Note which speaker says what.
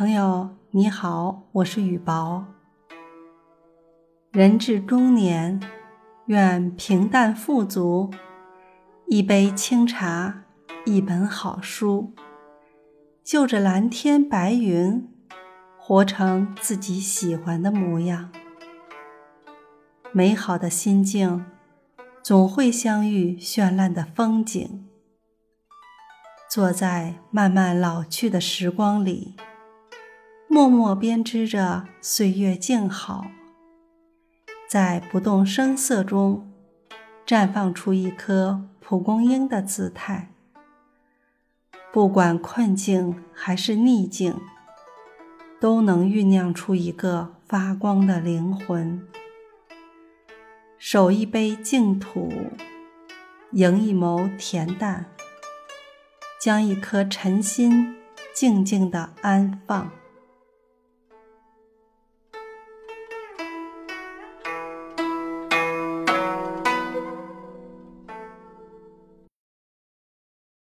Speaker 1: 朋友你好，我是雨薄。人至中年，愿平淡富足，一杯清茶，一本好书，就着蓝天白云，活成自己喜欢的模样。美好的心境，总会相遇绚烂的风景。坐在慢慢老去的时光里。默默编织着岁月静好，在不动声色中绽放出一颗蒲公英的姿态。不管困境还是逆境，都能酝酿出一个发光的灵魂。守一杯净土，迎一眸恬淡，将一颗尘心静静的安放。